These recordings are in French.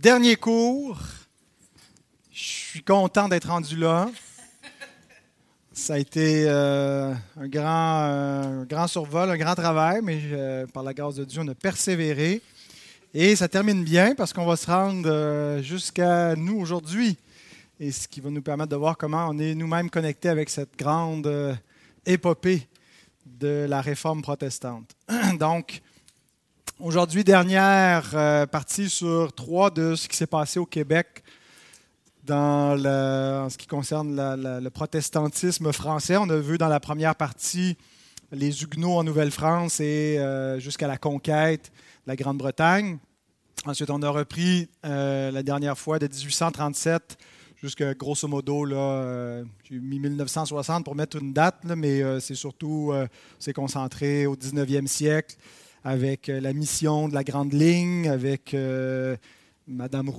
Dernier cours. Je suis content d'être rendu là. Ça a été euh, un, grand, euh, grand survol, un grand travail, mais euh, par la grâce de Dieu, on a persévéré. Et ça termine bien parce qu'on va se rendre jusqu'à nous aujourd'hui. Et ce qui va nous permettre de voir comment on est nous-mêmes connectés avec cette grande épopée de la réforme protestante. Donc, Aujourd'hui, dernière euh, partie sur trois de ce qui s'est passé au Québec dans en ce qui concerne le protestantisme français. On a vu dans la première partie les Huguenots en Nouvelle-France et euh, jusqu'à la conquête de la Grande-Bretagne. Ensuite, on a repris euh, la dernière fois de 1837 jusqu'à grosso modo, là, j'ai mis 1960 pour mettre une date, mais c'est surtout, c'est concentré au 19e siècle avec euh, la mission de la Grande Ligne, avec euh, Madame,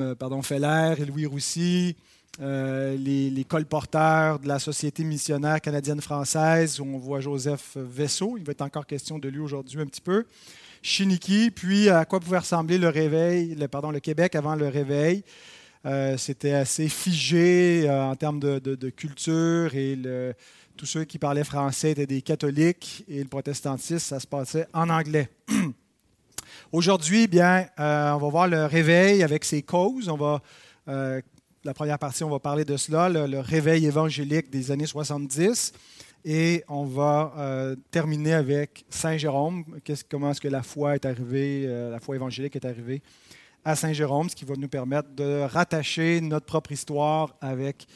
euh, Feller et Louis Roussy, les, colporteurs de la Société missionnaire canadienne-française, où on voit Joseph Vaisseau, il va être encore question de lui aujourd'hui un petit peu, Chiniki, puis à quoi pouvait ressembler le réveil, le Québec avant le réveil? C'était assez figé en termes de, de culture et le, tous ceux qui parlaient français étaient des catholiques et le protestantisme, ça se passait en anglais. Aujourd'hui, bien, euh, on va voir le réveil avec ses causes. On va, euh, la première partie, on va parler de cela, le, réveil évangélique des années 70. Et on va euh, terminer avec Saint Jérôme. comment est-ce que la foi est arrivée, la foi évangélique est arrivée à Saint Jérôme, ce qui va nous permettre de rattacher notre propre histoire avec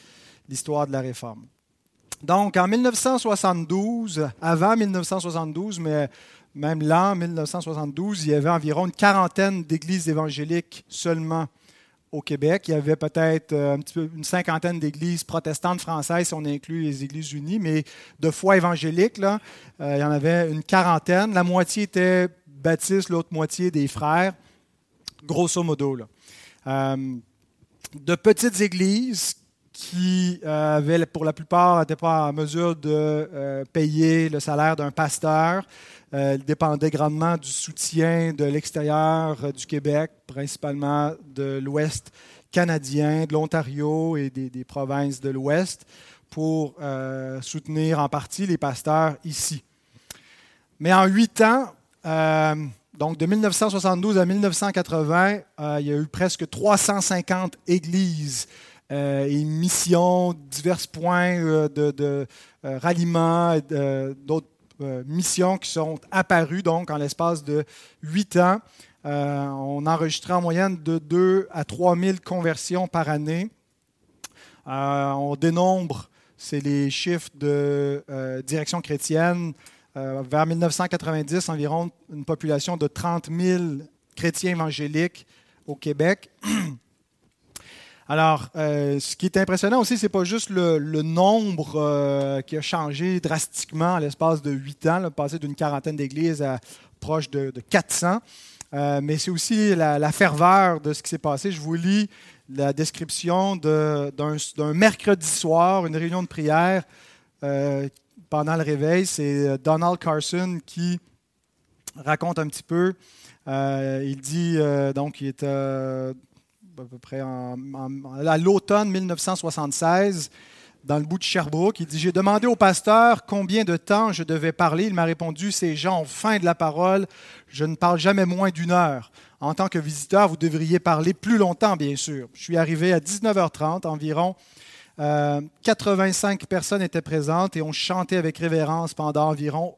l'histoire de la Réforme. Donc, en 1972, avant 1972, mais même là, en 1972, il y avait environ une quarantaine d'églises évangéliques seulement au Québec. Il y avait peut-être euh, une cinquantaine d'églises protestantes françaises, si on inclut les Églises unies, mais de foi évangélique, là, euh, il y en avait une quarantaine. La moitié était baptistes, l'autre moitié des frères, grosso modo. Euh, de petites églises qui euh, avaient, pour la plupart, n'étaient pas en mesure de euh, payer le salaire d'un pasteur. Euh, ils dépendaient grandement du soutien de l'extérieur du Québec, principalement de l'Ouest canadien, de l'Ontario et des, provinces de l'Ouest, pour soutenir en partie les pasteurs ici. Mais en huit ans, donc de 1972 à 1980, il y a eu presque 350 églises euh, et missions, divers points euh, de, euh, ralliement, d'autres missions qui sont apparues donc en l'espace de huit ans. on enregistrait en moyenne de 2 à 3 000 conversions par année. on dénombre, c'est les chiffres de direction chrétienne, vers 1990, environ une population de 30 000 chrétiens évangéliques au Québec. Alors, euh, ce qui est impressionnant aussi, ce n'est pas juste le, nombre euh, qui a changé drastiquement à l'espace de huit ans, passé d'une quarantaine d'églises à proche de, 400, euh, mais c'est aussi la, ferveur de ce qui s'est passé. Je vous lis la description d'un mercredi soir, une réunion de prière pendant le réveil. C'est Donald Carson qui raconte un petit peu. il dit, donc, il est à peu près à l'automne 1976, dans le bout de Sherbrooke. Il dit J'ai demandé au pasteur combien de temps je devais parler. Il m'a répondu Ces gens ont faim de la parole. Je ne parle jamais moins d'une heure. En tant que visiteur, vous devriez parler plus longtemps, bien sûr. Je suis arrivé à 19h30 environ. 85 euh, personnes étaient présentes et on chantait avec révérence pendant environ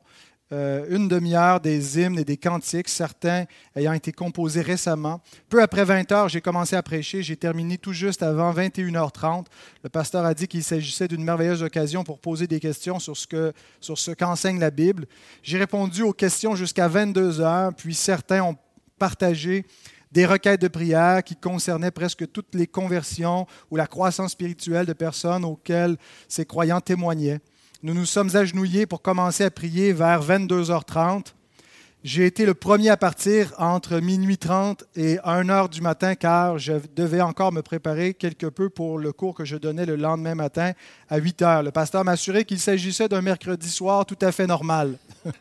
une demi-heure des hymnes et des cantiques, certains ayant été composés récemment. Peu après 20 heures, j'ai commencé à prêcher. J'ai terminé tout juste avant 21h30. Le pasteur a dit qu'il s'agissait d'une merveilleuse occasion pour poser des questions sur ce, que, sur ce qu'enseigne la Bible. J'ai répondu aux questions jusqu'à 22 heures, puis certains ont partagé des requêtes de prière qui concernaient presque toutes les conversions ou la croissance spirituelle de personnes auxquelles ces croyants témoignaient. Nous nous sommes agenouillés pour commencer à prier vers 22h30. J'ai été le premier à partir entre minuit 30 et 1h du matin car je devais encore me préparer quelque peu pour le cours que je donnais le lendemain matin à 8h. Le pasteur m'a assuré qu'il s'agissait d'un mercredi soir tout à fait normal.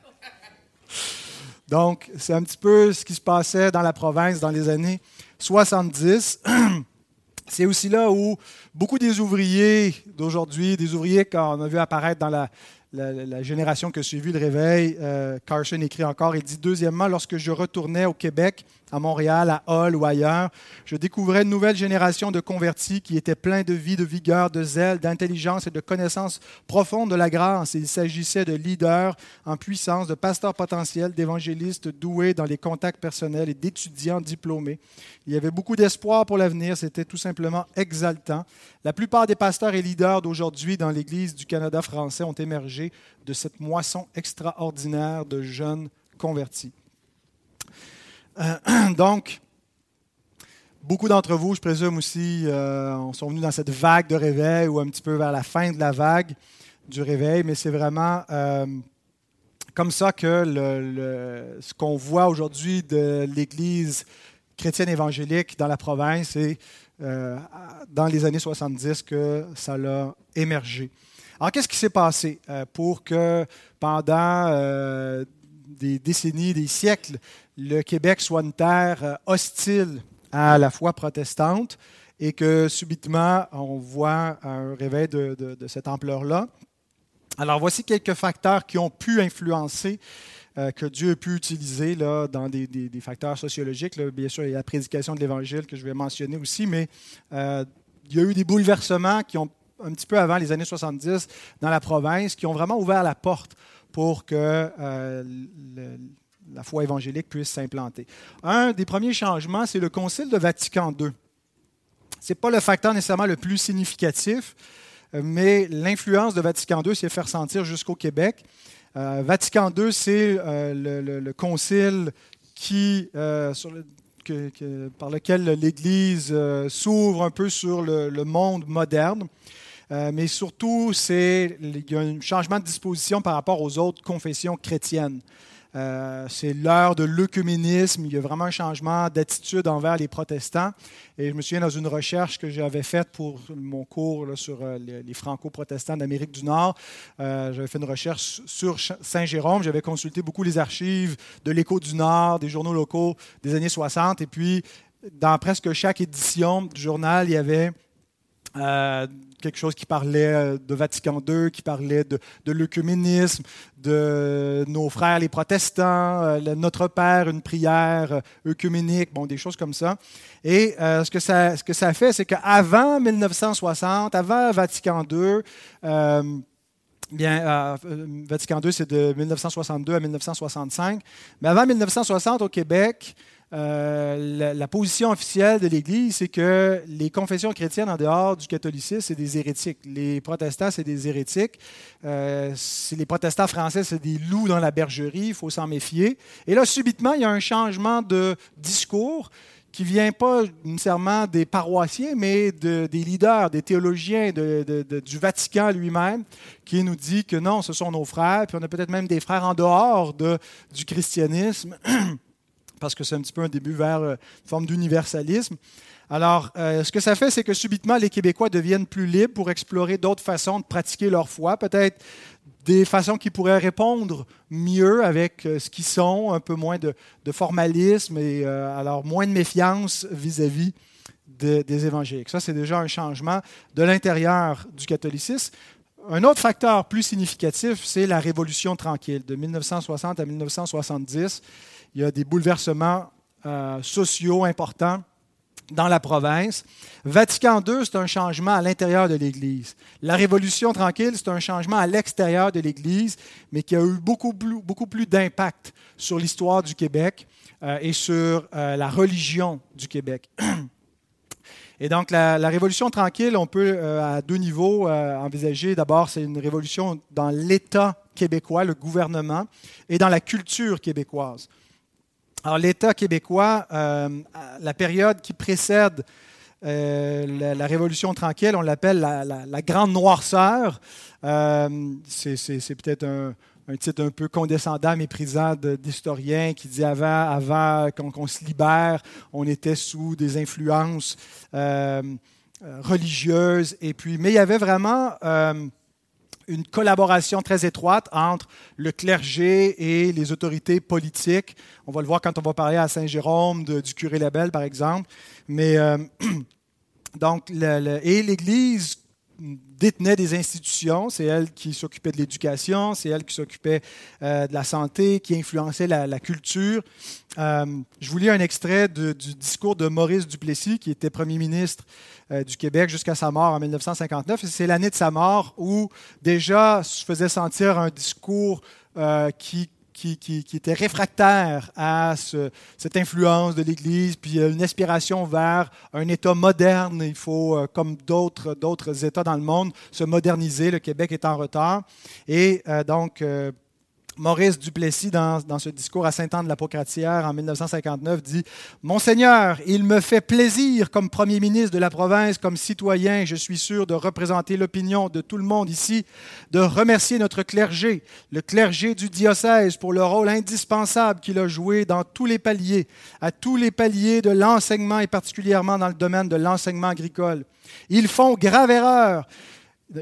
Donc, c'est un petit peu ce qui se passait dans la province dans les années 70. C'est aussi là où beaucoup des ouvriers d'aujourd'hui, des ouvriers qu'on a vu apparaître dans la, génération qui a suivi le réveil, euh, Carson écrit encore, il dit Deuxièmement, lorsque je retournais au Québec, à Montréal, à Hall ou ailleurs, je découvrais une nouvelle génération de convertis qui étaient pleins de vie, de vigueur, de zèle, d'intelligence et de connaissance profonde de la grâce. Il s'agissait de leaders en puissance, de pasteurs potentiels, d'évangélistes doués dans les contacts personnels et d'étudiants diplômés. Il y avait beaucoup d'espoir pour l'avenir, c'était tout simplement exaltant. La plupart des pasteurs et leaders d'aujourd'hui dans l'Église du Canada français ont émergé de cette moisson extraordinaire de jeunes convertis. Euh, donc, beaucoup d'entre vous, je présume aussi, euh, sont venus dans cette vague de réveil ou un petit peu vers la fin de la vague du réveil, mais c'est vraiment euh, comme ça que ce qu'on voit aujourd'hui de l'Église chrétienne évangélique dans la province et dans les années 70 que ça a émergé. Alors, qu'est-ce qui s'est passé pour que pendant des décennies, des siècles, le Québec soit une terre euh, hostile à la foi protestante et que subitement on voit un réveil de, cette ampleur-là. Alors voici quelques facteurs qui ont pu influencer, euh, que Dieu a pu utiliser là, dans des, facteurs sociologiques. Bien sûr, il y a la prédication de l'Évangile que je vais mentionner aussi, mais euh, il y a eu des bouleversements qui ont un petit peu avant les années 70 dans la province, qui ont vraiment ouvert la porte pour que la foi évangélique puisse s'implanter. Un des premiers changements, c'est le Concile de Vatican II. Ce n'est pas le facteur nécessairement le plus significatif, euh, mais l'influence de Vatican II s'est fait ressentir jusqu'au Québec. Euh, Vatican II, c'est euh, le, concile qui, par lequel l'Église s'ouvre un peu sur le monde moderne. Mais surtout, c'est, il y a un changement de disposition par rapport aux autres confessions chrétiennes. Euh, c'est l'heure de l'œcuménisme. Il y a vraiment un changement d'attitude envers les protestants. Et je me souviens dans une recherche que j'avais faite pour mon cours sur euh, les, franco-protestants d'Amérique du Nord, euh, j'avais fait une recherche sur Saint-Jérôme. J'avais consulté beaucoup les archives de l'Écho du Nord, des journaux locaux des années 60. Et puis, dans presque chaque édition du journal, il y avait quelque chose qui parlait euh, de Vatican II, qui parlait de, de l'œcuménisme, de nos frères les protestants, euh, Notre Père, une prière euh, œcuménique, bon, des choses comme ça. Et ce, que ça, ce que ça fait, c'est qu'avant 1960, avant Vatican II, Bien, Vatican II, c'est de 1962 à 1965. Mais avant 1960, au Québec, euh, la, position officielle de l'Église, c'est que les confessions chrétiennes en dehors du catholicisme, c'est des hérétiques. Les protestants, c'est des hérétiques. Euh, les protestants français, c'est des loups dans la bergerie, il faut s'en méfier. Et là, subitement, il y a un changement de discours qui vient pas nécessairement des paroissiens, mais des leaders, des théologiens du Vatican lui-même, qui nous dit que non, ce sont nos frères, puis on a peut-être même des frères en dehors du christianisme. parce que c'est un petit peu un début vers euh, une forme d'universalisme. Alors, euh, ce que ça fait, c'est que subitement, les Québécois deviennent plus libres pour explorer d'autres façons de pratiquer leur foi, peut-être des façons qui pourraient répondre mieux avec euh, ce qu'ils sont, un peu moins de, formalisme et alors moins de méfiance vis-à-vis des évangéliques. Ça, c'est déjà un changement de l'intérieur du catholicisme. Un autre facteur plus significatif, c'est la Révolution tranquille de 1960 à 1970 il y a des bouleversements euh, sociaux importants dans la province. Vatican II, c'est un changement à l'intérieur de l'Église. La Révolution tranquille, c'est un changement à l'extérieur de l'Église, mais qui a eu beaucoup plus, d'impact sur l'histoire du Québec euh, et sur euh, la religion du Québec. Et donc, la Révolution tranquille, on peut à deux niveaux envisager. D'abord, c'est une révolution dans l'État québécois, le gouvernement, et dans la culture québécoise. Alors, l'État québécois, euh, la période qui précède euh, la, Révolution tranquille, on l'appelle la, Grande Noirceur. Euh, c'est peut-être un, titre un peu condescendant, méprisant d'historien qui dit avant, avant qu'on se libère, on était sous des influences religieuses. Et puis, mais il y avait vraiment une collaboration très étroite entre le clergé et les autorités politiques. On va le voir quand on va parler à Saint-Jérôme du curé Labelle, par exemple. Mais euh, donc, et l'Église détenait des institutions. C'est elle qui s'occupait de l'éducation, c'est elle qui s'occupait euh, de la santé, qui influençait la, culture. Euh, je vous lis un extrait du discours de Maurice Duplessis, qui était premier ministre euh, du Québec jusqu'à sa mort en 1959. C'est l'année de sa mort où déjà se faisait sentir un discours qui qui, était réfractaire à cette influence de l'Église, puis une aspiration vers un État moderne. Il faut, euh, comme d'autres, d'autres États dans le monde, se moderniser. Le Québec est en retard. Et euh, donc, euh, Maurice Duplessis, dans, ce discours à Saint-Anne-de-la-Pocratière en 1959, dit Monseigneur, il me fait plaisir, comme premier ministre de la province, comme citoyen, je suis sûr de représenter l'opinion de tout le monde ici, de remercier notre clergé, le clergé du diocèse, pour le rôle indispensable qu'il a joué dans tous les paliers, à tous les paliers de l'enseignement et particulièrement dans le domaine de l'enseignement agricole. Ils font grave erreur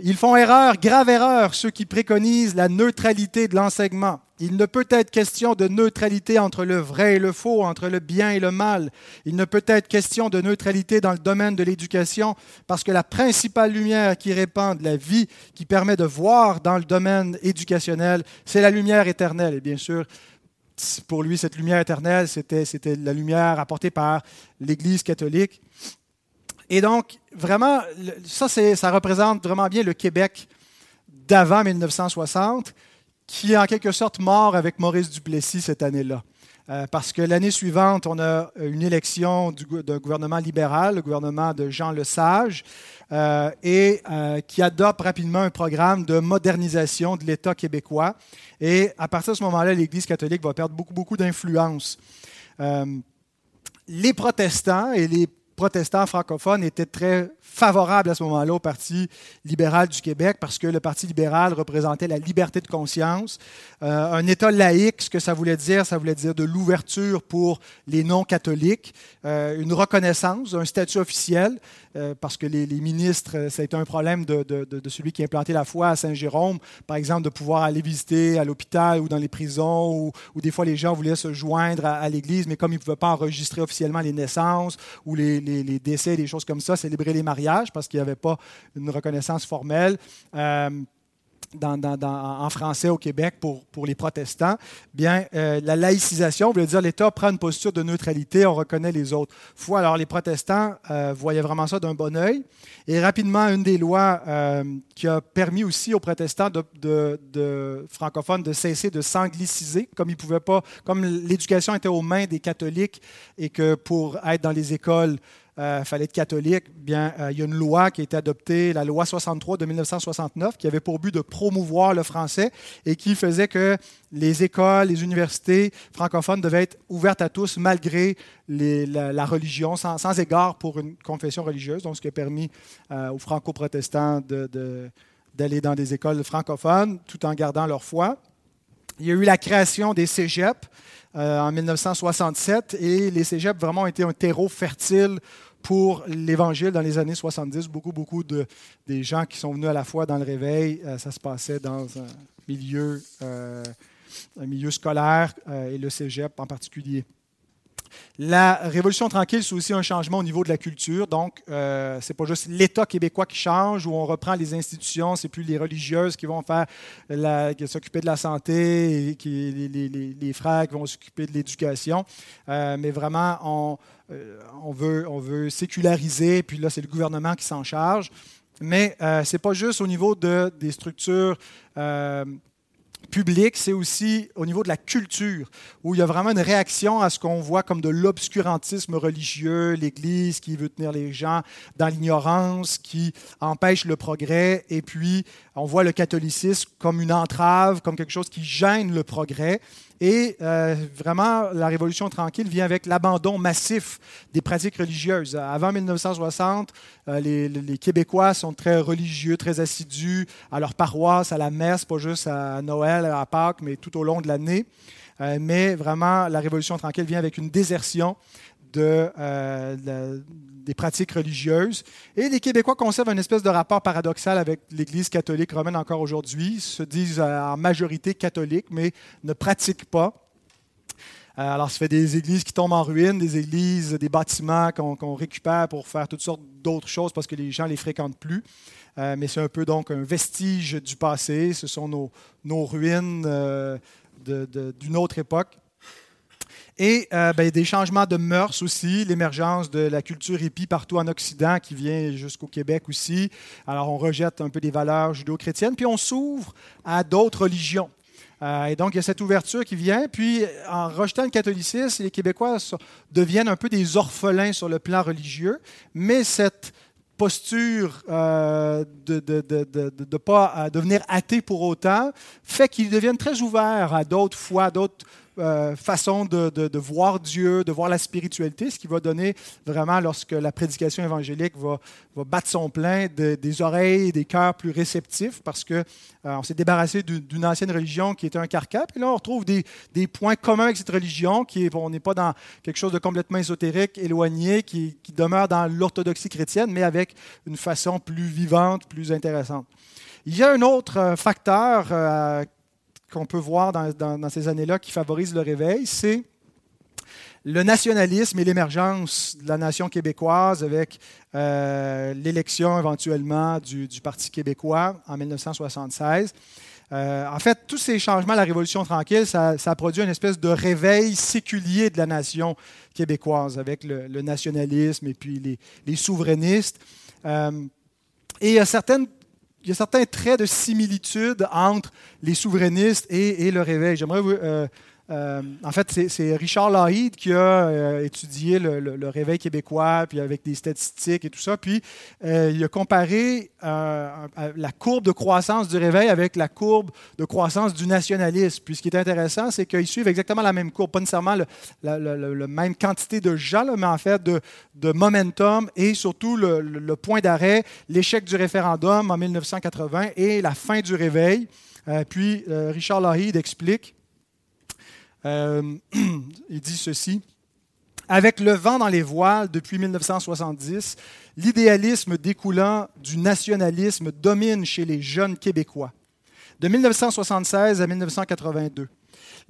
ils font erreur, grave erreur, ceux qui préconisent la neutralité de l'enseignement. Il ne peut être question de neutralité entre le vrai et le faux, entre le bien et le mal. Il ne peut être question de neutralité dans le domaine de l'éducation, parce que la principale lumière qui répand de la vie, qui permet de voir dans le domaine éducationnel, c'est la lumière éternelle. Et bien sûr, pour lui, cette lumière éternelle, c'était la lumière apportée par l'Église catholique. Et donc, vraiment, ça, ça représente vraiment bien le Québec d'avant 1960, qui est en quelque sorte mort avec Maurice Duplessis cette année-là. Euh, parce que l'année suivante, on a une élection d'un gouvernement libéral, le gouvernement de Jean Lesage, euh, et euh, qui adopte rapidement un programme de modernisation de l'État québécois. Et à partir de ce moment-là, l'Église catholique va perdre beaucoup, beaucoup d'influence. les protestants et les protestants francophones étaient très favorables à ce moment-là au Parti libéral du Québec parce que le Parti libéral représentait la liberté de conscience. Euh, un État laïque, ce que ça voulait dire, ça voulait dire de l'ouverture pour les non-catholiques, euh, une reconnaissance, un statut officiel, euh, parce que les, ministres, ça a été un problème de, celui qui a implanté la foi à Saint-Jérôme, par exemple, de pouvoir aller visiter à l'hôpital ou dans les prisons, ou, des fois les gens voulaient se joindre à, l'Église, mais comme ils ne pouvaient pas enregistrer officiellement les naissances ou les, les décès, des choses comme ça, célébrer les mariages parce qu'il n'y avait pas une reconnaissance formelle. Euh, en français au Québec pour, pour les protestants, bien, euh, la laïcisation veut dire l'État prend une posture de neutralité, on reconnaît les autres foi. Alors, les protestants euh, voyaient vraiment ça d'un bon oeil. Et rapidement, une des lois qui a permis aussi aux protestants de, de, francophones de cesser de s'angliciser, comme ils pouvaient pas, comme l'éducation était aux mains des catholiques et que pour être dans les écoles, euh, fallait être catholique, bien, euh, il y a une loi qui a été adoptée, la loi 63 de 1969, qui avait pour but de promouvoir le français et qui faisait que les écoles, les universités francophones devaient être ouvertes à tous malgré la, religion, sans, égard pour une confession religieuse, donc ce qui a permis euh, aux franco-protestants d'aller dans des écoles francophones tout en gardant leur foi. Il y a eu la création des cégeps en 1967 et les cégeps vraiment ont été un terreau fertile pour l'Évangile dans les années 70. Beaucoup, beaucoup de, des gens qui sont venus à la foi dans le réveil, euh, ça se passait dans un milieu, euh, un milieu scolaire euh, et le cégep en particulier. La Révolution tranquille, c'est aussi un changement au niveau de la culture. Donc, ce n'est pas juste l'État québécois qui change, où on reprend les institutions, c'est plus les religieuses qui vont faire s'occuper de la santé, qui, les, les, frères qui vont s'occuper de l'éducation. mais vraiment, on, euh, on, veut, on veut séculariser, puis là, c'est le gouvernement qui s'en charge. Mais euh, ce n'est pas juste au niveau de, des structures euh, publiques, c'est aussi au niveau de la culture, où il y a vraiment une réaction à ce qu'on voit comme de l'obscurantisme religieux, l'Église qui veut tenir les gens dans l'ignorance, qui empêche le progrès, et puis on voit le catholicisme comme une entrave, comme quelque chose qui gêne le progrès. Et euh, vraiment, la Révolution tranquille vient avec l'abandon massif des pratiques religieuses. Avant 1960, euh, les, Québécois sont très religieux, très assidus à leur paroisse, à la messe, pas juste à Noël, à Pâques, mais tout au long de l'année. Euh, mais vraiment, la Révolution tranquille vient avec une désertion euh, des pratiques religieuses. Et les Québécois conservent une espèce de rapport paradoxal avec l'Église catholique romaine encore aujourd'hui. Ils se disent en majorité catholiques, mais ne pratiquent pas. Euh, alors, ça fait des églises qui tombent en ruine, des églises, des bâtiments qu'on récupère pour faire toutes sortes d'autres choses parce que les gens ne les fréquentent plus. Euh, mais c'est un peu donc un vestige du passé. Ce sont nos, nos ruines d'une autre époque. Et euh, ben, des changements de mœurs aussi, l'émergence de la culture hippie partout en Occident qui vient jusqu'au Québec aussi. Alors on rejette un peu des valeurs judéo-chrétiennes, puis on s'ouvre à d'autres religions. Euh, et donc, il y a cette ouverture qui vient. Puis, en rejetant le catholicisme, les Québécois deviennent un peu des orphelins sur le plan religieux. Mais cette posture euh, de ne de, pas devenir athée pour autant fait qu'ils deviennent très ouverts à d'autres foi, d'autres euh, façon de, voir Dieu, de voir la spiritualité, ce qui va donner vraiment, lorsque la prédication évangélique va, battre son plein, des oreilles et des cœurs plus réceptifs, parce qu'on euh, s'est débarrassé d'une ancienne religion qui était un carcan, et là on retrouve des, points communs avec cette religion, qui est, on n'est pas dans quelque chose de complètement ésotérique, éloigné, qui, demeure dans l'orthodoxie chrétienne, mais avec une façon plus vivante, plus intéressante. Il y a un autre euh, facteur qu'on peut voir dans, ces années-là qui favorise le réveil, c'est le nationalisme et l'émergence de la nation québécoise avec euh, l'élection éventuellement du, Parti québécois en 1976. Euh, en fait, tous ces changements, la Révolution tranquille, ça, a produit une espèce de réveil séculier de la nation québécoise avec le, nationalisme et puis les, souverainistes. Euh, et il y a certaines il y a certains traits de similitude entre les souverainistes et, le réveil. J'aimerais vous, euh, euh, en fait, c'est Richard Lahide qui a euh, étudié le, réveil québécois, puis avec des statistiques et tout ça. Puis euh, il a comparé la courbe de croissance du réveil avec la courbe de croissance du nationalisme. Puis ce qui est intéressant, c'est qu'ils suivent exactement la même courbe, pas nécessairement la, même quantité de gens, mais en fait de, momentum et surtout le, point d'arrêt, l'échec du référendum en 1980 et la fin du réveil. puis Richard Lahide explique euh, il dit ceci. Avec le vent dans les voiles depuis 1970, l'idéalisme découlant du nationalisme domine chez les jeunes Québécois. De 1976 à 1982,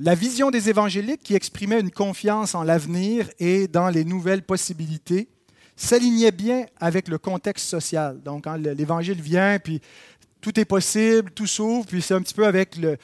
la vision des évangéliques qui exprimait une confiance en l'avenir et dans les nouvelles possibilités s'alignait bien avec le contexte social. Donc, quand l'Évangile vient, puis tout est possible, tout s'ouvre, puis c'est un petit peu avec le,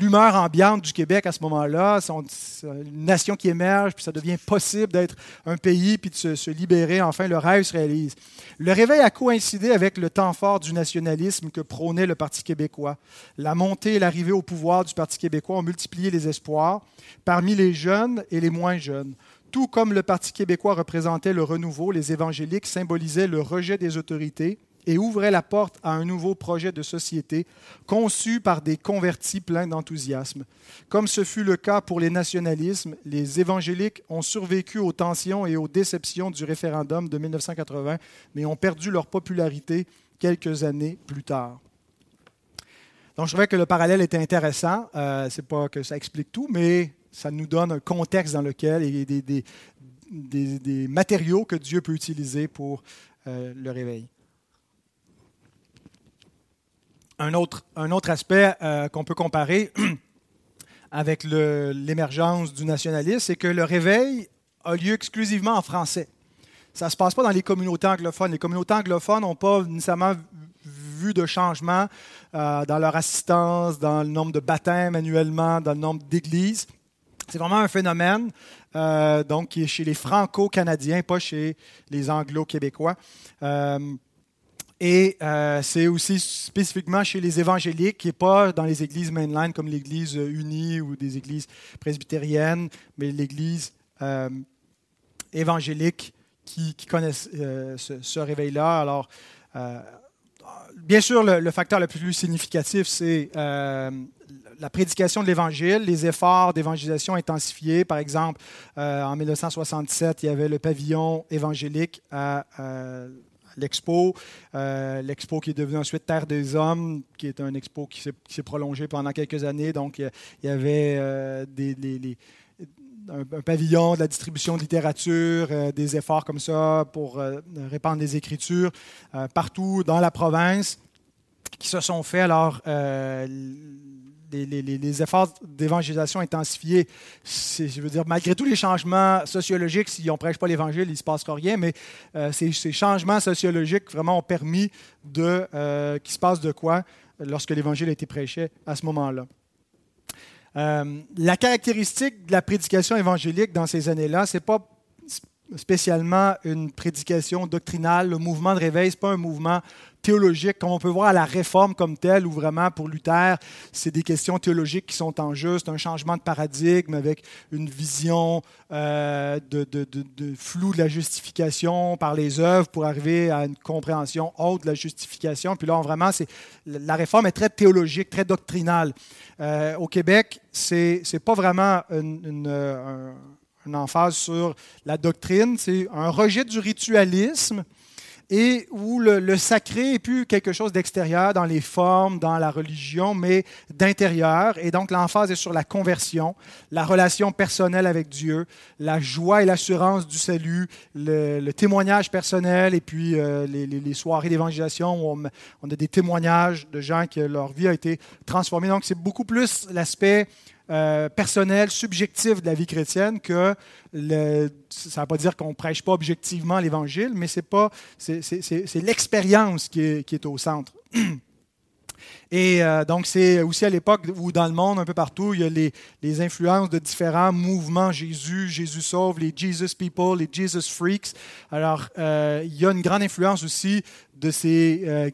l'humeur ambiante du Québec à ce moment-là, c'est une nation qui émerge, puis ça devient possible d'être un pays, puis de se, libérer, enfin le rêve se réalise. Le réveil a coïncidé avec le temps fort du nationalisme que prônait le Parti québécois. La montée et l'arrivée au pouvoir du Parti québécois ont multiplié les espoirs parmi les jeunes et les moins jeunes. Tout comme le Parti québécois représentait le renouveau, les évangéliques symbolisaient le rejet des autorités, et ouvrait la porte à un nouveau projet de société conçu par des convertis pleins d'enthousiasme. Comme ce fut le cas pour les nationalismes, les évangéliques ont survécu aux tensions et aux déceptions du référendum de 1980, mais ont perdu leur popularité quelques années plus tard. Donc je trouvais que le parallèle était intéressant. Euh, Ce n'est pas que ça explique tout, mais ça nous donne un contexte dans lequel y a des, des, matériaux que Dieu peut utiliser pour euh, le réveil. Un autre, aspect euh, qu'on peut comparer avec l'émergence du nationalisme, c'est que le réveil a lieu exclusivement en français. Ça ne se passe pas dans les communautés anglophones. Les communautés anglophones n'ont pas nécessairement vu de changement euh, dans leur assistance, dans le nombre de baptêmes annuellement, dans le nombre d'églises. C'est vraiment un phénomène euh, donc, qui est chez les franco-canadiens, pas chez les anglo-québécois. Et euh, c'est aussi spécifiquement chez les évangéliques, et pas dans les églises mainline comme l'Église unie ou des églises presbytériennes, mais l'Église euh, évangélique qui, connaissent euh, ce, réveil-là. Alors, bien sûr, le, facteur le plus significatif, c'est la prédication de l'Évangile, les efforts d'évangélisation intensifiés. Par exemple, en 1967, il y avait le pavillon évangélique à l'expo. Euh, l'expo qui est devenue ensuite Terre des Hommes, qui est un expo qui s'est prolongé pendant quelques années. Donc, il y avait euh, des, un, pavillon de la distribution de littérature, des efforts comme ça pour répandre les écritures partout dans la province qui se sont faits. Alors, les, efforts d'évangélisation intensifiés, je veux dire, malgré tous les changements sociologiques, si on ne prêche pas l'Évangile, il ne se passera rien, mais euh, ces, changements sociologiques vraiment ont permis de, euh, qu'il se passe de quoi lorsque l'Évangile a été prêché à ce moment-là. Euh, la caractéristique de la prédication évangélique dans ces années-là, ce n'est pas spécialement une prédication doctrinale. Le mouvement de réveil, ce n'est pas un mouvement théologique, comme on peut voir à la réforme comme telle, où vraiment pour Luther, c'est des questions théologiques qui sont en jeu, c'est un changement de paradigme avec une vision euh, de, flou de la justification par les œuvres pour arriver à une compréhension haute de la justification. Puis là, vraiment, c'est, la réforme est très théologique, très doctrinale. Euh, au Québec, c'est n'est pas vraiment une, euh, une emphase sur la doctrine, c'est un rejet du ritualisme et où le, sacré est plus quelque chose d'extérieur dans les formes, dans la religion, mais d'intérieur. Et donc l'emphase est sur la conversion, la relation personnelle avec Dieu, la joie et l'assurance du salut, le, témoignage personnel et puis euh, les, soirées d'évangélisation où on, on, a des témoignages de gens que leur vie a été transformée. Donc c'est beaucoup plus l'aspect euh, personnel, subjectif de la vie chrétienne que ça ne veut pas dire qu'on ne prêche pas objectivement l'Évangile, mais c'est, pas, c'est, l'expérience qui est, qui est au centre. Et euh, donc, c'est aussi à l'époque où, dans le monde, un peu partout, il y a les, les, influences de différents mouvements Jésus, Jésus sauve, les Jesus People, les Jesus Freaks. Alors, euh, il y a une grande influence aussi de ces euh,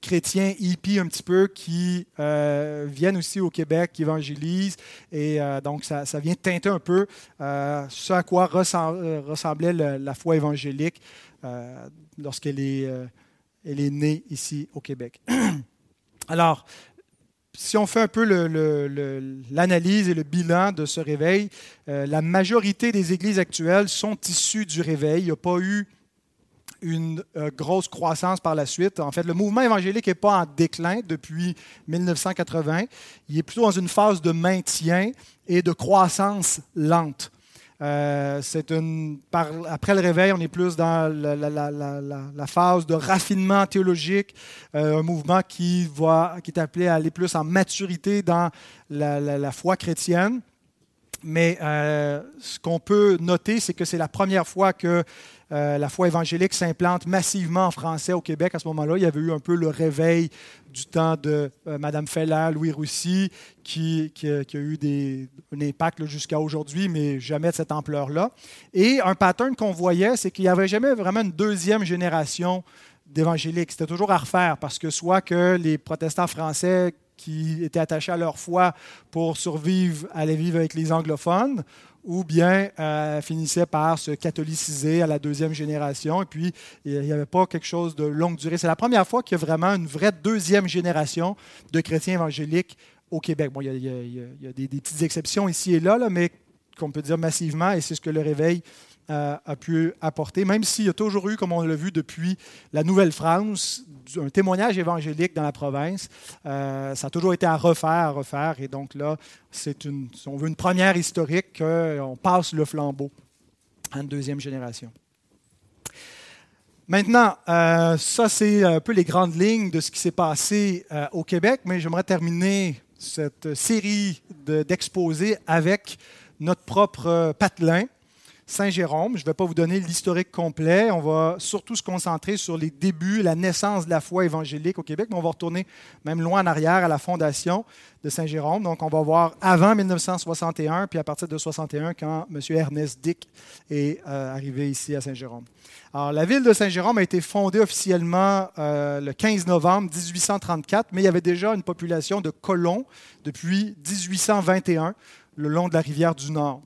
chrétiens hippies un petit peu qui viennent aussi au Québec, qui évangélisent. Et donc, ça, ça, vient teinter un peu ce à quoi ressemblait la foi évangélique lorsqu'elle est, elle est née ici au Québec. Alors, si on fait un peu l'analyse et le bilan de ce réveil, euh, la majorité des églises actuelles sont issues du réveil. Il n'y a pas eu une euh, grosse croissance par la suite. En fait, le mouvement évangélique n'est pas en déclin depuis 1980. Il est plutôt dans une phase de maintien et de croissance lente. Euh, une, après le réveil, on est plus dans la, phase de raffinement théologique, euh, un mouvement qui, va, qui est appelé à aller plus en maturité dans la, foi chrétienne. Mais ce qu'on peut noter, c'est que c'est la première fois que euh, la foi évangélique s'implante massivement en français au Québec. À ce moment-là, il y avait eu un peu le réveil du temps de Mme euh, Madame Feller, Louis Roussy, qui, a, eu des, un impact jusqu'à aujourd'hui, mais jamais de cette ampleur-là. Et un pattern qu'on voyait, c'est qu'il n'y avait jamais vraiment une deuxième génération d'évangéliques. C'était toujours à refaire parce que soit que les protestants français qui étaient attachés à leur foi pour survivre allaient vivre avec les anglophones, ou bien euh, finissait par se catholiciser à la deuxième génération. Et puis, il n'y avait pas quelque chose de longue durée. C'est la première fois qu'il y a vraiment une vraie deuxième génération de chrétiens évangéliques au Québec. Bon, il y a, des, petites exceptions ici et là, là mais qu'on peut dire massivement, et c'est ce que le réveil a pu apporter, même s'il y a toujours eu, comme on l'a vu depuis la Nouvelle-France, un témoignage évangélique dans la province. Euh, ça a toujours été à refaire, à refaire. Et donc là, c'est une, on veut une première historique qu'on passe le flambeau à une deuxième génération. Maintenant, euh, ça c'est un peu les grandes lignes de ce qui s'est passé euh, au Québec, mais j'aimerais terminer cette série d'exposés avec notre propre patelin. Saint-Jérôme. Je ne vais pas vous donner l'historique complet. On va surtout se concentrer sur les débuts, la naissance de la foi évangélique au Québec, mais on va retourner même loin en arrière à la fondation de Saint-Jérôme. Donc, on va voir avant 1961, puis à partir de 61, quand M. Ernest Dick est euh, arrivé ici à Saint-Jérôme. Alors, la ville de Saint-Jérôme a été fondée officiellement euh, le 15 novembre 1834, mais il y avait déjà une population de colons depuis 1821 le long de la rivière du Nord.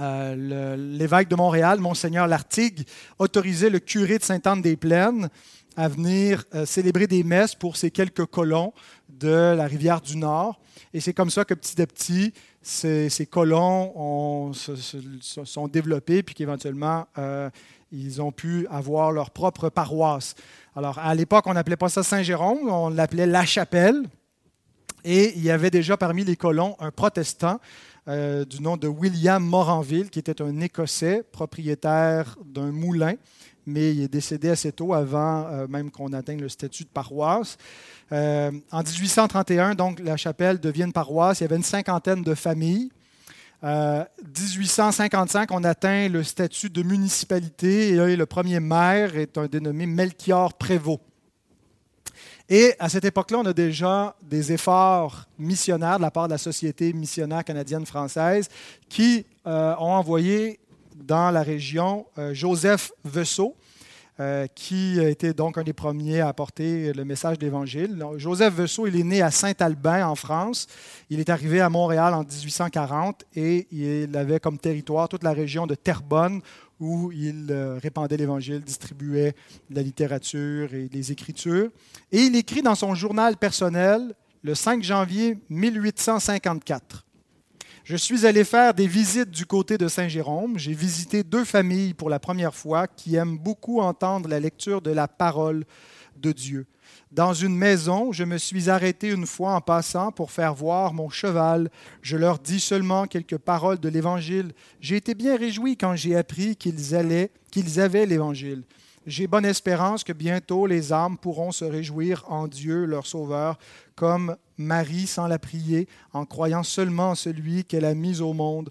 Euh, l'évêque de Montréal, Monseigneur Lartigue, autorisait le curé de Sainte-Anne-des-Plaines à venir euh, célébrer des messes pour ces quelques colons de la rivière du Nord. Et c'est comme ça que petit à petit, ces, colons se, sont développés, puis qu'éventuellement, euh, ils ont pu avoir leur propre paroisse. Alors, à l'époque, on n'appelait pas ça Saint-Jérôme, on l'appelait La Chapelle. Et il y avait déjà parmi les colons un protestant du nom de William Moranville, qui était un Écossais, propriétaire d'un moulin, mais il est décédé assez tôt avant même qu'on atteigne le statut de paroisse. en 1831, donc, la chapelle devient une paroisse. Il y avait une cinquantaine de familles. 1855, on atteint le statut de municipalité et le premier maire est un dénommé Melchior Prévost. Et à cette époque-là, on a déjà des efforts missionnaires de la part de la Société missionnaire canadienne-française qui euh, ont envoyé dans la région euh, Joseph Vessot, euh, qui été donc un des premiers à apporter le message de l'Évangile. Joseph Vessot, il est né à Saint-Albin, en France. Il est arrivé à Montréal en 1840 et il avait comme territoire toute la région de Terrebonne, où il euh, répandait l'Évangile, distribuait la littérature et les Écritures. Et il écrit dans son journal personnel le 5 janvier 1854. Je suis allé faire des visites du côté de Saint-Jérôme. J'ai visité deux familles pour la première fois qui aiment beaucoup entendre la lecture de la parole de Dieu. Dans une maison, je me suis arrêté une fois en passant pour faire voir mon cheval. Je leur dis seulement quelques paroles de l'Évangile. J'ai été bien réjoui quand j'ai appris qu'ils allaient, qu'ils avaient l'Évangile. J'ai bonne espérance que bientôt les âmes pourront se réjouir en Dieu, leur Sauveur, comme Marie sans la prier, en croyant seulement en celui qu'elle a mis au monde,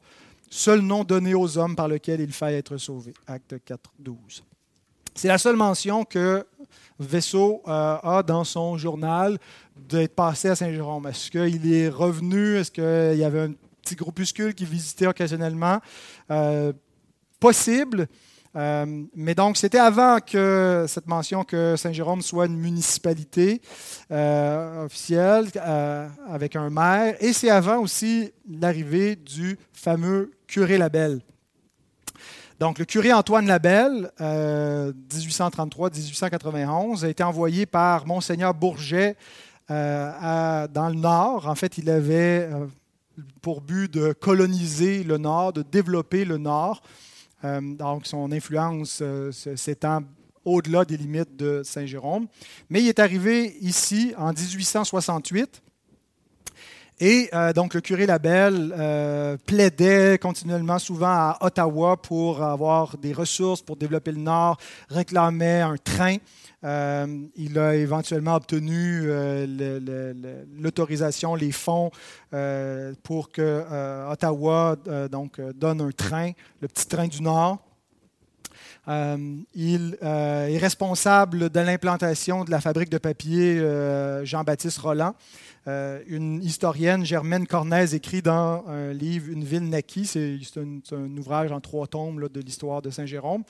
seul nom donné aux hommes par lequel il faille être sauvé. Acte 4, 12. C'est la seule mention que Vaisseau a dans son journal d'être passé à Saint-Jérôme. Est-ce qu'il est revenu? Est-ce qu'il y avait un petit groupuscule qui visitait occasionnellement? Euh, possible. Euh, mais donc, c'était avant que cette mention que Saint-Jérôme soit une municipalité euh, officielle avec un maire, et c'est avant aussi l'arrivée du fameux curé Labelle. Donc, le curé Antoine Labelle, 1833-1891, a été envoyé par Monseigneur Bourget dans le Nord. En fait, il avait pour but de coloniser le Nord, de développer le Nord. Euh, donc, son influence euh, s'étend au-delà des limites de Saint-Jérôme. Mais il est arrivé ici en 1868. Et euh, donc, le curé Labelle plaidait continuellement, souvent à Ottawa, pour avoir des ressources pour développer le Nord, réclamait un train euh, il a éventuellement obtenu euh, l'autorisation, les fonds euh, pour que Ottawa donc, donne un train, le petit train du Nord. Il est responsable de l'implantation de la fabrique de papier Jean-Baptiste Roland. Euh, une historienne, Germaine Cornès, écrit dans un livre Une ville naquit. C'est un, ouvrage en trois tomes de l'histoire de Saint-Jérôme.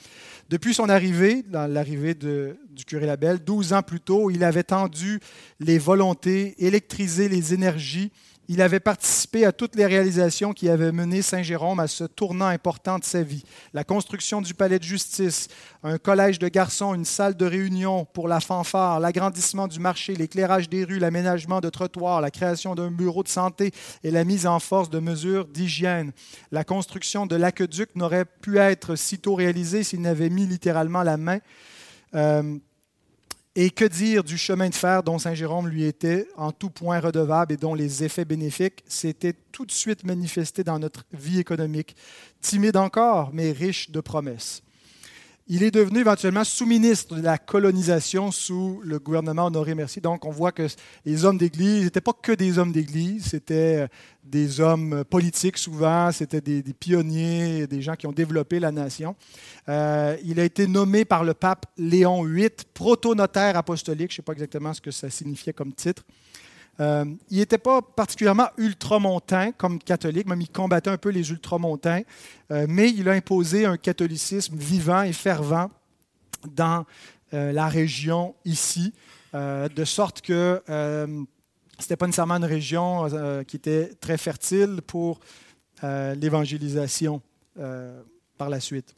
Depuis son arrivée, dans l'arrivée du curé Labelle, 12 ans plus tôt, il avait tendu les volontés, électrisé les énergies il avait participé à toutes les réalisations qui avaient mené Saint-Jérôme à ce tournant important de sa vie. La construction du palais de justice, un collège de garçons, une salle de réunion pour la fanfare, l'agrandissement du marché, l'éclairage des rues, l'aménagement de trottoirs, la création d'un bureau de santé et la mise en force de mesures d'hygiène. La construction de l'aqueduc n'aurait pu être sitôt réalisée s'il n'avait mis littéralement la main. Euh, et que dire du chemin de fer dont Saint Jérôme lui était en tout point redevable et dont les effets bénéfiques s'étaient tout de suite manifestés dans notre vie économique, timide encore, mais riche de promesses. Il est devenu éventuellement sous-ministre de la colonisation sous le gouvernement Honoré Mercier. Donc, on voit que les hommes d'Église n'étaient pas que des hommes d'Église, c'était euh, des hommes politiques souvent, c'était des, pionniers, des gens qui ont développé la nation. Euh, il a été nommé par le pape Léon VIII protonotaire apostolique. Je ne sais pas exactement ce que ça signifiait comme titre. Euh, il n'était pas particulièrement ultramontain comme catholique, même il combattait un peu les ultramontains, euh, mais il a imposé un catholicisme vivant et fervent dans euh, la région ici, de sorte que ce n'était pas nécessairement une région qui était très fertile pour l'évangélisation par la suite.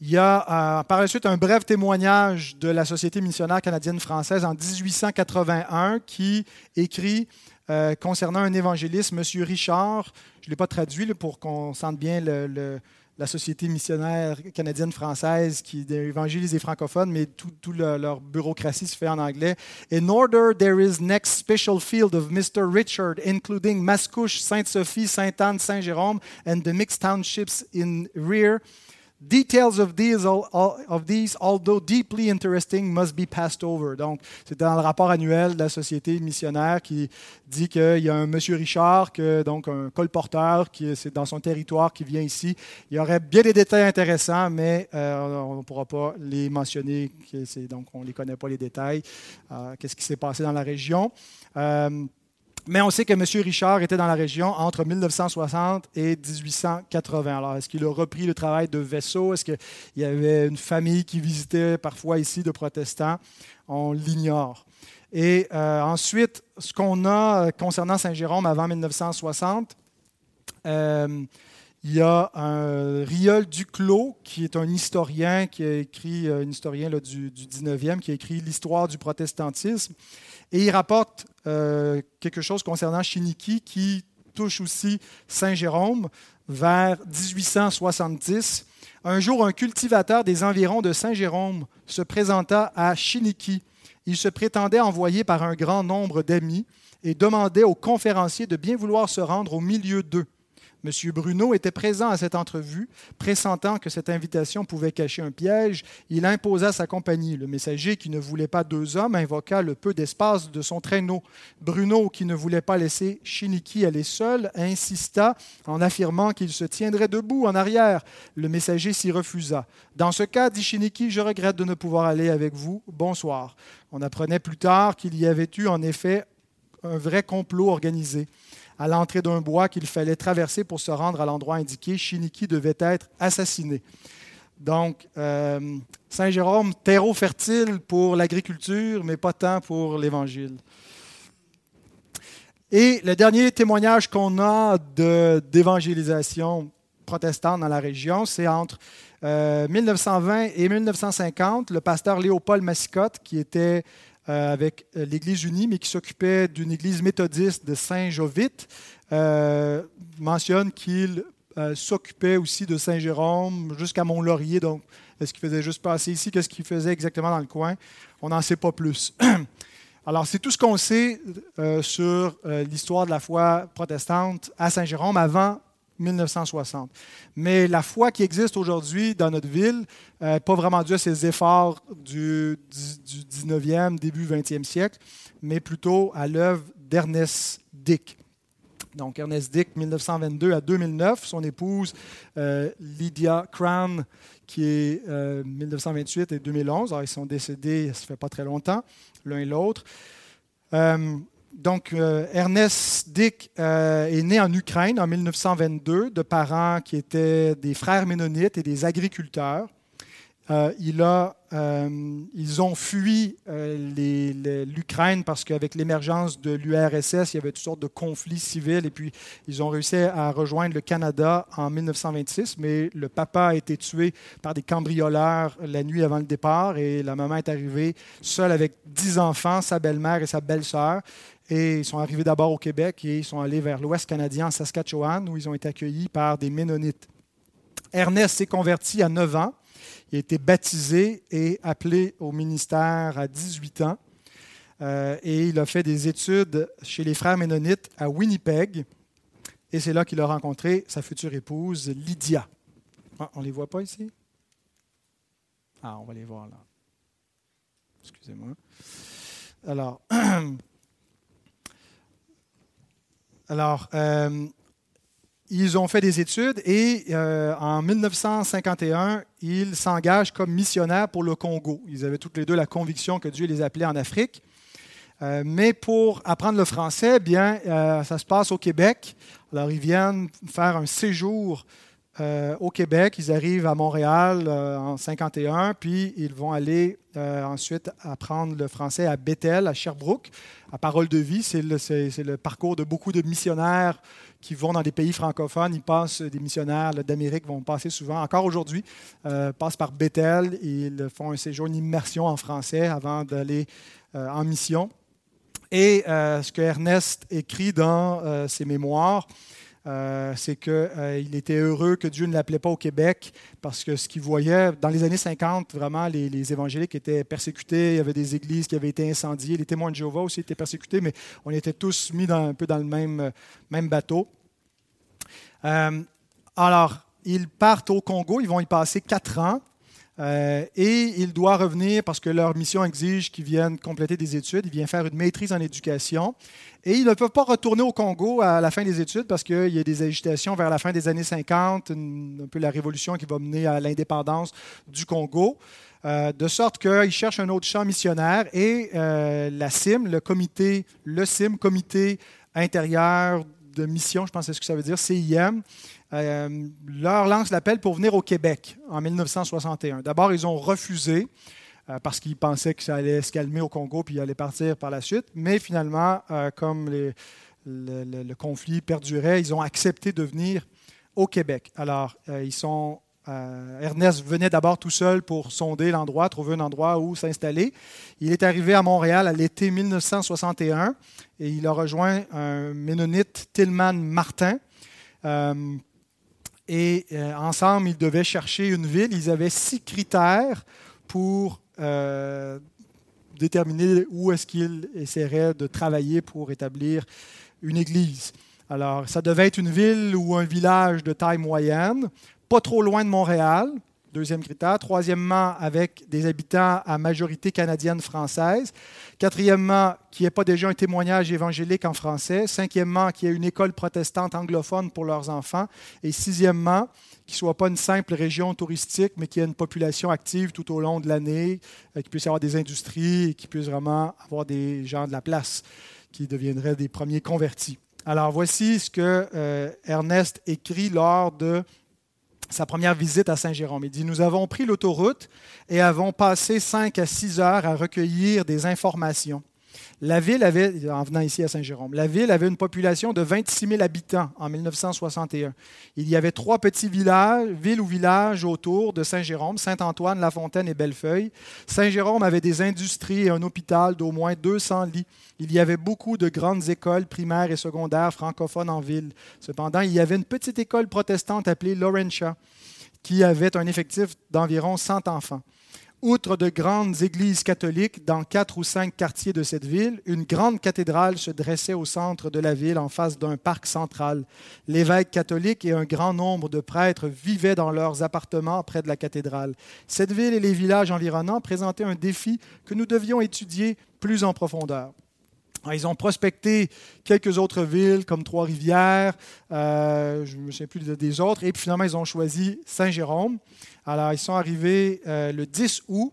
Il y a euh, par la suite un bref témoignage de la Société missionnaire canadienne-française en 1881 qui écrit euh, concernant un évangéliste, M. Richard, je ne l'ai pas traduit pour qu'on sente bien la Société missionnaire canadienne-française qui évangélise les francophones, mais tout, tout le- leur bureaucratie se fait en anglais. In order, there is next special field of Mr. Richard, including Mascouche, Sainte-Sophie, Sainte-Anne, Saint-Jérôme, and the mixed townships in rear. Details of these, of these, although deeply interesting, must be passed over. Donc, c'est dans le rapport annuel de la Société missionnaire qui dit qu'il y a un monsieur Richard, que, donc un colporteur, qui c'est dans son territoire, qui vient ici. Il y aurait bien des détails intéressants, mais euh, on ne pourra pas les mentionner. Donc, on ne les connaît pas les détails. Euh, Qu'est-ce qui s'est passé dans la région? Euh, mais on sait que M. Richard était dans la région entre 1960 et 1880. Alors, est-ce qu'il a repris le travail de vaisseau? Est-ce qu'il y avait une famille qui visitait parfois ici de protestants? On l'ignore. Et euh, ensuite, ce qu'on a euh, concernant Saint-Jérôme avant 1960, euh, il y a un Riol Duclos, qui est un historien, qui a écrit, un historien du, du 19e, qui a écrit l'histoire du protestantisme. Et il rapporte euh, quelque chose concernant Chiniki qui touche aussi Saint-Jérôme vers 1870. Un jour, un cultivateur des environs de Saint-Jérôme se présenta à Chiniki. Il se prétendait envoyé par un grand nombre d'amis et demandait aux conférenciers de bien vouloir se rendre au milieu d'eux. M. Bruno était présent à cette entrevue, pressentant que cette invitation pouvait cacher un piège. Il imposa sa compagnie. Le messager, qui ne voulait pas deux hommes, invoqua le peu d'espace de son traîneau. Bruno, qui ne voulait pas laisser Shiniki aller seul, insista en affirmant qu'il se tiendrait debout en arrière. Le messager s'y refusa. Dans ce cas, dit Shiniki, je regrette de ne pouvoir aller avec vous. Bonsoir. On apprenait plus tard qu'il y avait eu en effet un vrai complot organisé à l'entrée d'un bois qu'il fallait traverser pour se rendre à l'endroit indiqué. Shiniki devait être assassiné. Donc, euh, Saint-Jérôme, terreau fertile pour l'agriculture, mais pas tant pour l'Évangile. Et le dernier témoignage qu'on a d'évangélisation protestante dans la région, c'est entre euh, 1920 et 1950. Le pasteur Léopold Massicotte, qui était euh, avec euh, l'Église unie, mais qui s'occupait d'une église méthodiste de Saint-Jovite, euh, mentionne qu'il euh, s'occupait aussi de Saint-Jérôme jusqu'à Mont-Laurier. Donc, est-ce qu'il faisait juste passer ici? Qu'est-ce qu'il faisait exactement dans le coin? On n'en sait pas plus. Alors, c'est tout ce qu'on sait euh, sur euh, l'histoire de la foi protestante à Saint-Jérôme avant 1960. Mais la foi qui existe aujourd'hui dans notre ville, euh, pas vraiment due à ces efforts du, du, du 19e, début 20e siècle, mais plutôt à l'œuvre d'Ernest Dick. Donc, Ernest Dick, 1922 à 2009, son épouse euh, Lydia Cran, qui est euh, 1928 et 2011. Alors, ils sont décédés, ça fait pas très longtemps, l'un et l'autre. Donc, euh, Ernest Dick euh, est né en Ukraine en 1922 de parents qui étaient des frères ménonites et des agriculteurs. Euh, ils ont fui l'Ukraine parce qu'avec l'émergence de l'URSS, il y avait toutes sortes de conflits civils et puis ils ont réussi à rejoindre le Canada en 1926, mais le papa a été tué par des cambrioleurs la nuit avant le départ et la maman est arrivée seule avec dix enfants, sa belle-mère et sa belle-sœur. Et ils sont arrivés d'abord au Québec et ils sont allés vers l'Ouest canadien, en Saskatchewan, où ils ont été accueillis par des Ménonites. Ernest s'est converti à 9 ans. Il a été baptisé et appelé au ministère à 18 ans. Euh, et il a fait des études chez les frères ménonites à Winnipeg. Et c'est là qu'il a rencontré sa future épouse, Lydia. Ah, on ne les voit pas ici? Ah, on va les voir là. Excusez-moi. Alors, alors euh, ils ont fait des études et euh, en 1951, ils s'engagent comme missionnaires pour le Congo. Ils avaient toutes les deux la conviction que Dieu les appelait en Afrique. Euh, mais pour apprendre le français, bien, ça se passe au Québec. Alors, ils viennent faire un séjour euh, au Québec. Ils arrivent à Montréal euh, en 51, puis ils vont aller euh, ensuite apprendre le français à Bethel, à Sherbrooke, à Parole de vie. C'est le, parcours de beaucoup de missionnaires qui vont dans des pays francophones. Ils passent, des missionnaires d'Amérique vont passer souvent, encore aujourd'hui, passent par Bethel. Ils font un séjour, une immersion en français avant d'aller en mission. Et ce que Ernest écrit dans ses mémoires, euh, c'est qu'il était heureux que Dieu ne l'appelait pas au Québec parce que ce qu'il voyait, dans les années 50, vraiment, les, évangéliques étaient persécutés, il y avait des églises qui avaient été incendiées, les témoins de Jéhovah aussi étaient persécutés, mais on était tous mis un peu dans le même, même bateau. alors, ils partent au Congo, ils vont y passer quatre ans. Euh, et il doit revenir parce que leur mission exige qu'ils viennent compléter des études. Il vient faire une maîtrise en éducation. Et ils ne peuvent pas retourner au Congo à la fin des études parce qu'il y a des agitations vers la fin des années 50, un peu la révolution qui va mener à l'indépendance du Congo. Euh, de sorte qu'ils cherchent un autre champ missionnaire et euh, la CIM, le comité, le CIM, comité intérieur de mission, je pense que c'est ce que ça veut dire, CIM, euh, leur lance l'appel pour venir au Québec en 1961. D'abord, ils ont refusé euh, parce qu'ils pensaient que ça allait se calmer au Congo puis ils allaient partir par la suite. Mais finalement, euh, comme le, conflit perdurait, ils ont accepté de venir au Québec. Alors, ils sont Ernest venait d'abord tout seul pour sonder l'endroit, trouver un endroit où s'installer. Il est arrivé à Montréal à l'été 1961 et il a rejoint un ménonite, Tillman Martin. Et euh, ensemble, ils devaient chercher une ville. Ils avaient six critères pour euh, déterminer où est-ce qu'ils essaieraient de travailler pour établir une église. Alors, ça devait être une ville ou un village de taille moyenne, pas trop loin de Montréal, Deuxième critère. Troisièmement, avec des habitants à majorité canadienne-française. Quatrièmement, qu'il n'y ait pas déjà un témoignage évangélique en français. Cinquièmement, qu'il y ait une école protestante anglophone pour leurs enfants. Et sixièmement, qu'il ne soit pas une simple région touristique, mais qu'il y ait une population active tout au long de l'année, euh, qu'il puisse y avoir des industries et qu'il puisse vraiment avoir des gens de la place qui deviendraient des premiers convertis. Alors voici ce que euh, Ernest écrit lors de sa première visite à Saint-Jérôme. Il dit, nous avons pris l'autoroute et avons passé cinq à six heures à recueillir des informations. La ville avait, en venant ici à Saint-Jérôme, la ville avait une population de 26 000 habitants en 1961. Il y avait trois petits villages, villes ou villages autour de Saint-Jérôme, Saint-Antoine, La Fontaine et Bellefeuille. Saint-Jérôme avait des industries et un hôpital d'au moins 200 lits. Il y avait beaucoup de grandes écoles primaires et secondaires francophones en ville. Cependant, il y avait une petite école protestante appelée Laurentia qui avait un effectif d'environ 100 enfants. Outre de grandes églises catholiques dans quatre ou cinq quartiers de cette ville, une grande cathédrale se dressait au centre de la ville en face d'un parc central. L'évêque catholique et un grand nombre de prêtres vivaient dans leurs appartements près de la cathédrale. Cette ville et les villages environnants présentaient un défi que nous devions étudier plus en profondeur. Ils ont prospecté quelques autres villes comme Trois-Rivières, euh, je ne me souviens plus des autres, et puis finalement ils ont choisi Saint-Jérôme. Alors ils sont arrivés euh, le 10 août.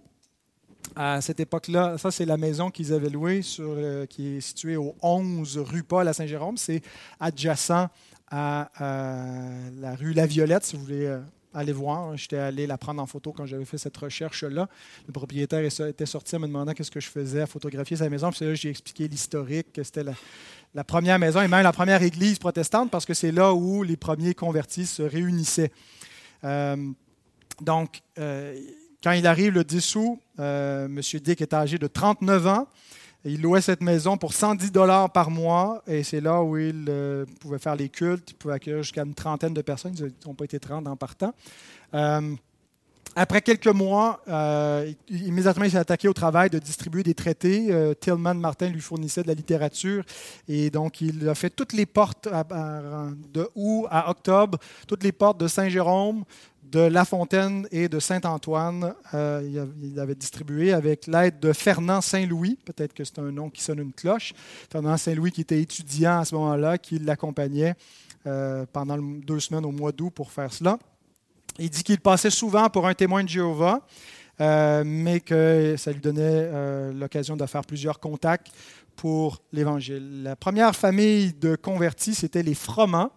À cette époque-là, ça c'est la maison qu'ils avaient louée, euh, qui est située au 11 rue Paul à Saint-Jérôme. C'est adjacent à la rue La Violette, si vous voulez aller voir. J'étais allé la prendre en photo quand j'avais fait cette recherche-là. Le propriétaire était sorti en me demandant qu'est-ce que je faisais à photographier sa maison. Puis là, j'ai expliqué l'historique, que c'était la, première maison et même la première église protestante parce que c'est là où les premiers convertis se réunissaient. Euh, donc, euh, quand il arrive le 10 août, M. Dick est âgé de 39 ans. Il louait cette maison pour 110 dollars par mois et c'est là où il euh, pouvait faire les cultes. Il pouvait accueillir jusqu'à une trentaine de personnes. Ils n'ont pas été 30 en partant. Euh, après quelques mois, immédiatement, il s'est attaqué au travail de distribuer des traités. Tillman Martin lui fournissait de la littérature. Et donc, il a fait toutes les portes de août à octobre, toutes les portes de Saint-Jérôme, de La Fontaine et de Saint-Antoine. Euh, il avait distribué avec l'aide de Fernand Saint-Louis, peut-être que c'est un nom qui sonne une cloche. Fernand Saint-Louis qui était étudiant à ce moment-là, qui l'accompagnait euh, pendant deux semaines au mois d'août pour faire cela. Il dit qu'il passait souvent pour un témoin de Jéhovah, euh, mais que ça lui donnait l'occasion de faire plusieurs contacts pour l'Évangile. La première famille de convertis, c'était les Frommans.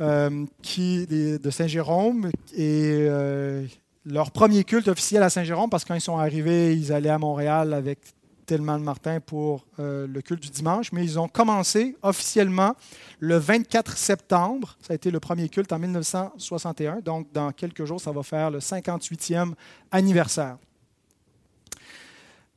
Euh, de Saint-Jérôme. Et euh, leur premier culte officiel à Saint-Jérôme, parce que quand ils sont arrivés, ils allaient à Montréal avec Tellement Martin pour euh, le culte du dimanche, mais ils ont commencé officiellement le 24 septembre. Ça a été le premier culte en 1961. Donc, dans quelques jours, ça va faire le 58e anniversaire.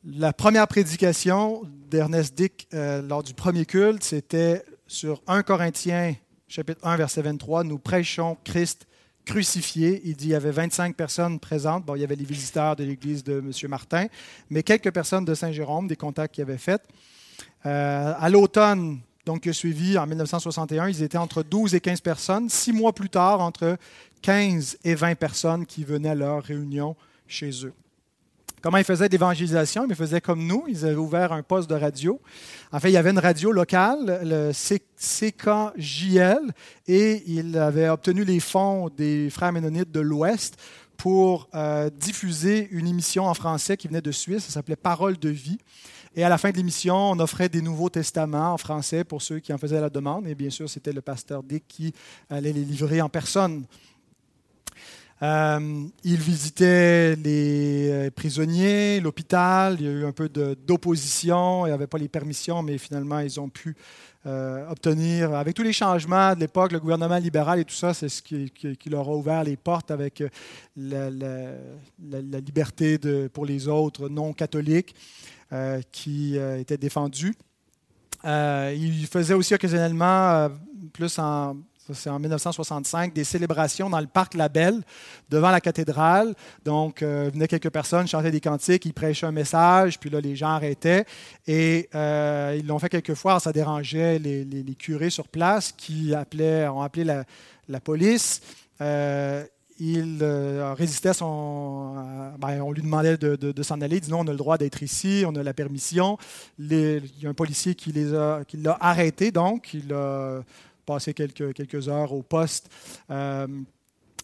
La première prédication d'Ernest Dick lors du premier culte, c'était sur 1 Corinthiens chapitre 1, verset 23, nous prêchons Christ crucifié. Il dit qu'il y avait 25 personnes présentes. Bon, il y avait les visiteurs de l'église de M. Martin, mais quelques personnes de Saint-Jérôme, des contacts qu'il avait faits. Euh, à l'automne, donc, qui a suivi en 1961, ils étaient entre 12 et 15 personnes. Six mois plus tard, entre 15 et 20 personnes qui venaient à leur réunion chez eux. Comment ils faisaient d'évangélisation? Ils faisaient comme nous. Ils avaient ouvert un poste de radio. En fait, il y avait une radio locale, le CKJL, et ils avaient obtenu les fonds des Frères Ménonites de l'Ouest pour euh, diffuser une émission en français qui venait de Suisse. Ça s'appelait Parole de vie. Et à la fin de l'émission, on offrait des Nouveaux Testaments en français pour ceux qui en faisaient la demande. Et bien sûr, c'était le pasteur Dick qui allait les livrer en personne. Euh, il visitait les euh, prisonniers, l'hôpital. Il y a eu un peu d'opposition. Il n'y avait pas les permissions, mais finalement, ils ont pu euh, obtenir, avec tous les changements de l'époque, le gouvernement libéral et tout ça, c'est ce qui, leur a ouvert les portes avec la, liberté pour les autres non catholiques qui était défendue. il faisait aussi occasionnellement, plus en c'est en 1965, des célébrations dans le parc Labelle, devant la cathédrale. Donc, euh, venaient quelques personnes, chantaient des cantiques, ils prêchaient un message, puis là, les gens arrêtaient. Et euh, ils l'ont fait quelques fois, ça dérangeait les, curés sur place qui appelaient, ont appelé la, police. Euh, il résistait à son. Ben, on lui demandait de, s'en aller. Il dit non, on a le droit d'être ici, on a la permission. il y a un policier qui l'a arrêté, donc il a passé quelques, quelques heures au poste. Euh,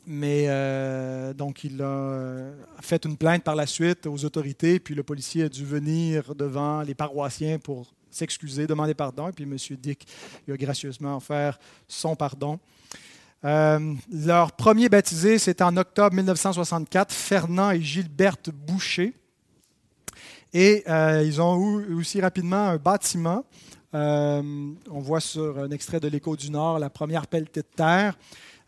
mais euh, donc, il a euh, fait une plainte par la suite aux autorités, puis le policier a dû venir devant les paroissiens pour s'excuser, demander pardon, et puis M. Dick a gracieusement offert son pardon. leur premier baptisé, c'était en octobre 1964, Fernand et Gilberte Boucher. Et ils ont eu aussi rapidement un bâtiment on voit sur un extrait de l'Écho du Nord la première pelletée de terre.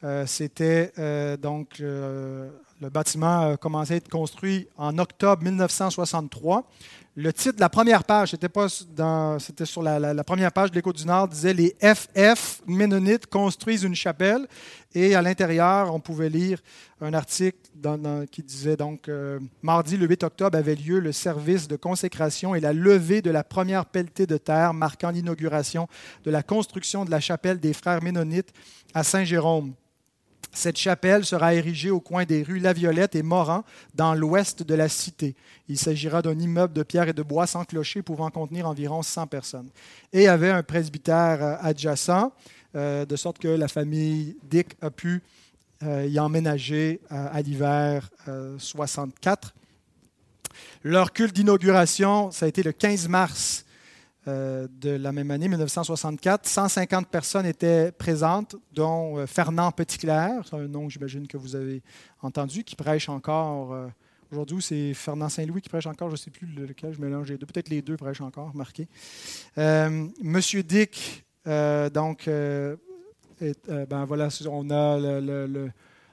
Euh, c'était euh, donc le bâtiment a commencé à être construit en octobre 1963. Le titre de la première page, c'était pas c'était sur la, première page de l'Écho du Nord, disait les FF Ménonites construisent une chapelle. Et à l'intérieur, on pouvait lire un article qui disait donc euh, mardi le 8 octobre avait lieu le service de consécration et la levée de la première pelletée de terre marquant l'inauguration de la construction de la chapelle des frères Ménonites à Saint-Jérôme. Cette chapelle sera érigée au coin des rues La Violette et Moran, dans l'ouest de la cité. Il s'agira d'un immeuble de pierre et de bois sans clocher pouvant contenir environ 100 personnes. Et avait un presbytère euh, adjacent, euh, de sorte que la famille Dick a pu euh, y emménager à l'hiver 64. Leur culte d'inauguration, ça a été le 15 mars de la même année, 1964. 150 personnes étaient présentes, dont euh, Fernand Petitclerc, un nom que j'imagine que vous avez entendu, qui prêche encore. Euh, aujourd'hui, c'est Fernand Saint-Louis qui prêche encore, je ne sais plus lequel, je mélange les deux. Peut-être les deux prêchent encore, marqué. Monsieur Dick, donc, ben voilà, on a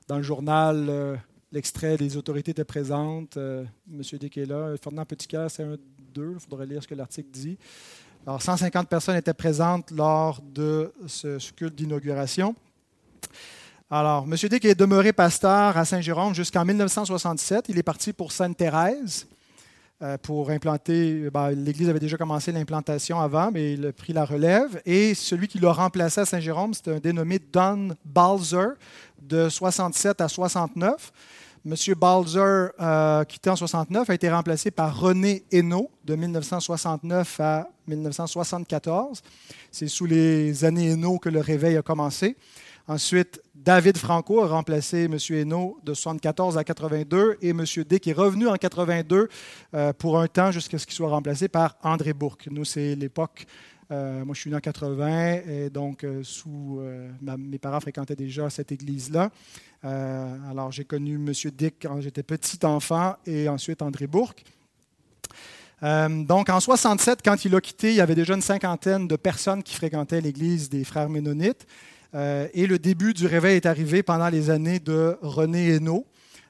dans le journal l'extrait des autorités étaient présentes. Monsieur Dick est là. Fernand Petitclerc, c'est un Il faudrait lire ce que l'article dit. Alors, 150 personnes étaient présentes lors de ce, culte d'inauguration. Alors, M. Dick est demeuré pasteur à Saint-Jérôme jusqu'en 1967. Il est parti pour Sainte-Thérèse euh, pour implanter. Ben, L'Église avait déjà commencé l'implantation avant, mais il a pris la relève. Et celui qui l'a remplacé à Saint-Jérôme, c'était un dénommé Don Balzer, de 67 à 69. M. Balzer, euh, quitté en 69, a été remplacé par René Hainaut de 1969 à 1974. C'est sous les années Hainaut que le réveil a commencé. Ensuite, David Franco a remplacé M. Hainaut de 74 à 82 et M. Dick est revenu en 82 euh, pour un temps jusqu'à ce qu'il soit remplacé par André Bourque. Nous, c'est l'époque euh, moi, je suis né en 80 et donc euh, sous, mes parents fréquentaient déjà cette église-là. Alors, j'ai connu M. Dick quand j'étais petit enfant et ensuite André Bourque. Euh, donc, en 67, quand il a quitté, il y avait déjà une cinquantaine de personnes qui fréquentaient l'église des frères ménonites. Euh, et le début du réveil est arrivé pendant les années de René Hainaut.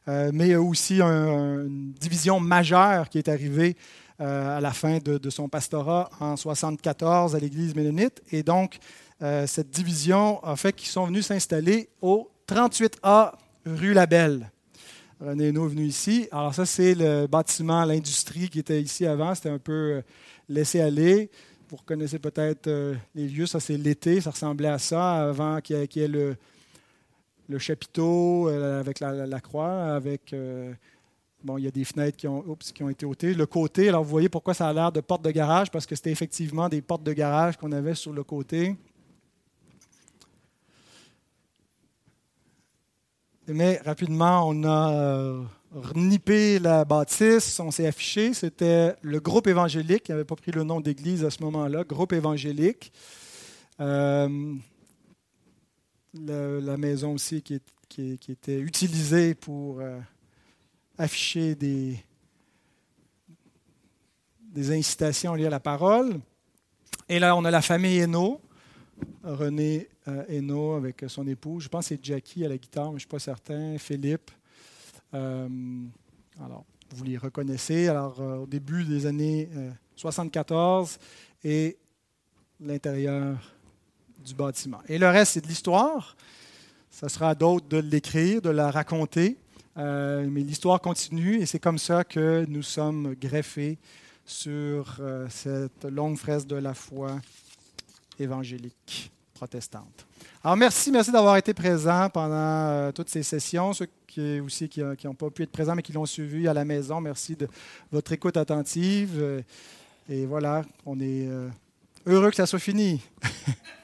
Euh, mais il y a aussi une division majeure qui est arrivée à la fin de, son pastorat en 74 à l'église ménonite. Et donc, euh, cette division a fait qu'ils sont venus s'installer au 38A rue Labelle. René Hainaut est venu ici. Alors ça, c'est le bâtiment, l'industrie qui était ici avant. C'était un peu euh, laissé aller. Vous reconnaissez peut-être euh, les lieux. Ça, c'est l'été. Ça ressemblait à ça avant qu'il y ait, le, chapiteau avec la, croix, avec... Bon, il y a des fenêtres qui ont, qui ont été ôtées. Le côté, alors vous voyez pourquoi ça a l'air de porte de garage, parce que c'était effectivement des portes de garage qu'on avait sur le côté. Mais rapidement, on a euh, renippé la bâtisse, on s'est affiché. C'était le groupe évangélique, qui n'avait pas pris le nom d'église à ce moment-là, groupe évangélique. Euh, la maison aussi qui, était utilisée pour euh, afficher des, des incitations liées à la parole. Et là, on a la famille Hainaut, René euh, Hainaut avec son époux. Je pense que c'est Jackie à la guitare, mais je ne suis pas certain. Philippe. Euh, alors, vous les reconnaissez. Alors, euh, au début des années 74 et l'intérieur du bâtiment. Et le reste, c'est de l'histoire. Ça sera à d'autres de l'écrire, de la raconter. Mais l'histoire continue et c'est comme ça que nous sommes greffés sur cette longue fresque de la foi évangélique protestante. Alors merci, merci d'avoir été présent pendant euh, toutes ces sessions. Ceux qui aussi qui n'ont pas pu être présents mais qui l'ont suivi à la maison, merci de votre écoute attentive. Et voilà, on est heureux que ça soit fini.